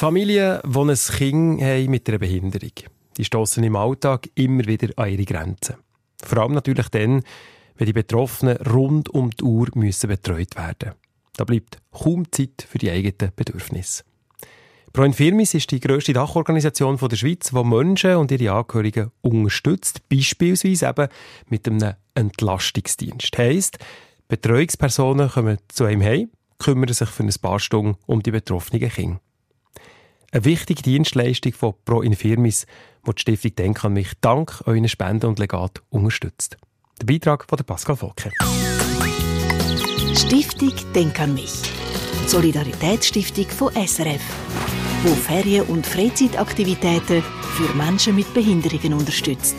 Familien, die ein Kind haben mit einer Behinderung, die stoßen im Alltag immer wieder an ihre Grenzen. Vor allem natürlich dann, wenn die Betroffenen rund um die Uhr müssen betreut werden Da bleibt kaum Zeit für die eigenen Bedürfnisse. Pro Infirmis ist die grösste Dachorganisation der Schweiz, die Menschen und ihre Angehörigen unterstützt, beispielsweise eben mit einem Entlastungsdienst. Heisst, Betreuungspersonen kommen zu einem heim, kümmern sich für ein paar Stunden um die betroffenen Kinder. Eine wichtige Dienstleistung von Pro Infirmis, die die Stiftung Denk an mich dank euren Spenden und Legat unterstützt. Der Beitrag von Pascal Volker. Stiftung Denk an mich. Solidaritätsstiftung von SRF, wo Ferien- und Freizeitaktivitäten für Menschen mit Behinderungen unterstützt.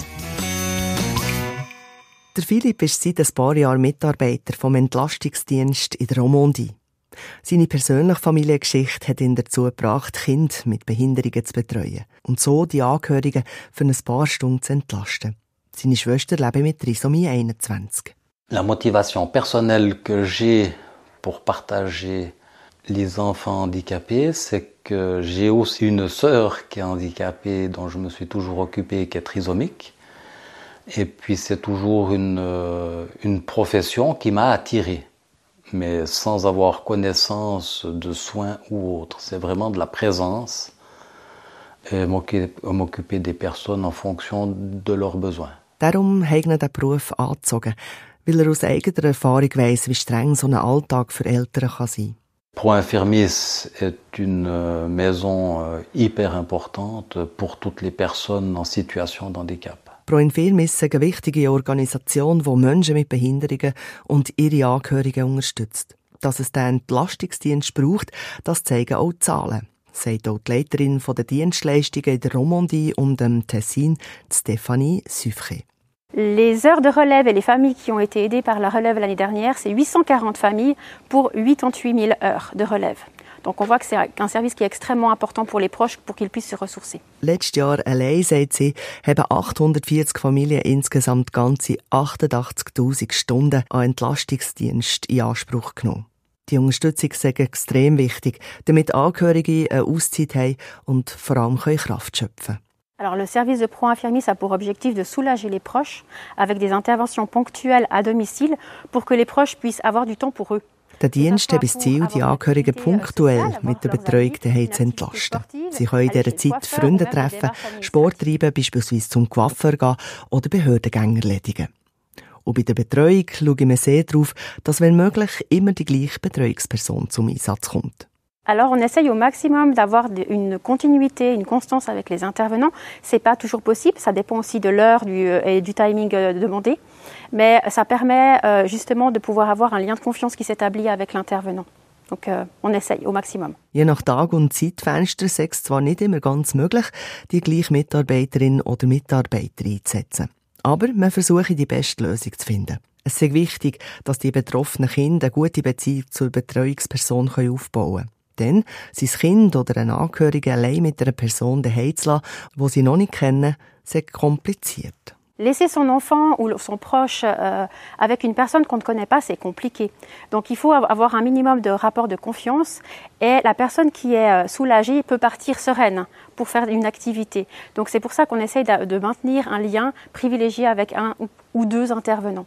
Der Philipp ist seit ein paar Jahren Mitarbeiter vom Entlastungsdienst in der Romandie. Seine persönliche Familiengeschichte hat ihn dazu gebracht, Kinder mit Behinderungen zu betreuen und so die Angehörigen für ein paar Stunden zu entlasten. Seine Schwester lebt mit Trisomie 21. La motivation personnelle que j'ai pour partager les enfants handicapés, c'est que j'ai aussi une sœur qui est handicapée, dont je me suis toujours occupé, qui est trisomique. Et puis c'est toujours une, euh, une profession qui m'a attiré, mais sans avoir connaissance de soins ou autre. C'est vraiment de la présence et m'occuper des personnes en fonction de leurs besoins. Darum hat er den Beruf angezogen, weil er aus eigener Erfahrung weiss, wie streng so ein Alltag für Eltern kann sein Pro Infirmis est une euh, maison euh, hyper importante pour toutes les personnes en situation de handicap. Pro ist eine wichtige Organisation, die Menschen mit Behinderungen und ihre Angehörigen unterstützt. Dass es den Entlastungsdienst braucht, das zeigen auch die Zahlen, sagt auch die Leiterin der Dienstleistungen in der Romandie und dem Tessin, Stéphanie Suffré. Les heures de relève et les familles qui ont été aidées par la relève l'année dernière, c'est 840 familles pour 88 000 heures de relève. Donc on voit que c'est un service qui est extrêmement important pour les proches pour qu'ils puissent se ressourcer. Letztes Jahr allein, sagt sie, haben 840 Familien insgesamt ganze 88.000 Stunden an Entlastungsdienst in Anspruch genommen. Die Unterstützung ist extrem wichtig, damit Angehörige eine Auszeit haben und vor allem Kraft schöpfen können. Alors le service de pro-infirmier a pour objectif de soulager les proches avec des interventions ponctuelles à domicile pour que les proches puissent avoir du temps pour eux. Der Dienst hat das Ziel, die Angehörigen punktuell mit der Betreuung daheim zu entlasten. Sie können in dieser Zeit Freunde treffen, Sport treiben, beispielsweise zum Coiffeur gehen oder Behördengänge erledigen. Und bei der Betreuung schauen wir sehr darauf, dass wenn möglich immer die gleiche Betreuungsperson zum Einsatz kommt. Alors on essaye au maximum d'avoir une continuité, une constance avec les intervenants. C'est pas toujours possible, ça dépend aussi de l'heure et du timing euh, demandé, mais ça permet euh, justement de pouvoir avoir un lien de confiance qui s'établit avec l'intervenant. Donc euh, on essaye au maximum. Je nach Tag- und Zeitfenster ist es zwar nicht immer ganz möglich, die gleiche Mitarbeiterin oder Mitarbeiter einzusetzen. Aber man versucht die beste Lösung zu finden. Es ist wichtig, dass die betroffenen Kinder eine gute Beziehung zur Betreuungsperson aufbauen können. Denn sein Kind oder ein Angehöriger allein mit einer Person daheim zu lassen, die sie noch nicht kennen, ist kompliziert. Laisser son enfant ou son proche euh, avec une personne qu'on ne connaît pas, c'est compliqué. Donc il faut avoir un minimum de rapport de confiance et la personne qui est euh, soulagée peut partir sereine pour faire une activité. Donc c'est pour ça qu'on essaye de, maintenir un lien privilégié avec un ou deux intervenants.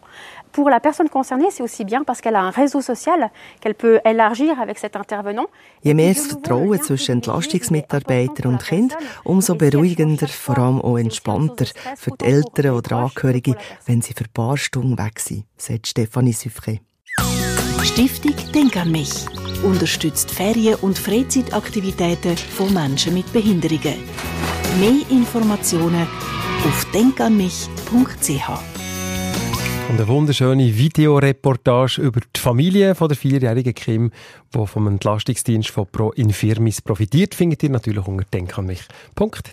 Pour la personne concernée, c'est aussi bien parce qu'elle a un réseau social qu'elle peut élargir avec cet intervenant. Je mehr das Vertrauen zwischen Entlastungsmitarbeiter und Kind, umso beruhigender, vor allem auch entspannter für die Eltern oder Angehörige, wenn sie für ein paar Stunden weg sind, sagt Stefanie Suffre. Stiftung Denk an mich unterstützt Ferien- und Freizeitaktivitäten von Menschen mit Behinderungen. Mehr Informationen auf denkanmich.ch. Und eine wunderschöne Videoreportage über die Familie von der vierjährigen Kim, die vom Entlastungsdienst von Pro Infirmis profitiert, findet ihr natürlich unter denkanmich.ch.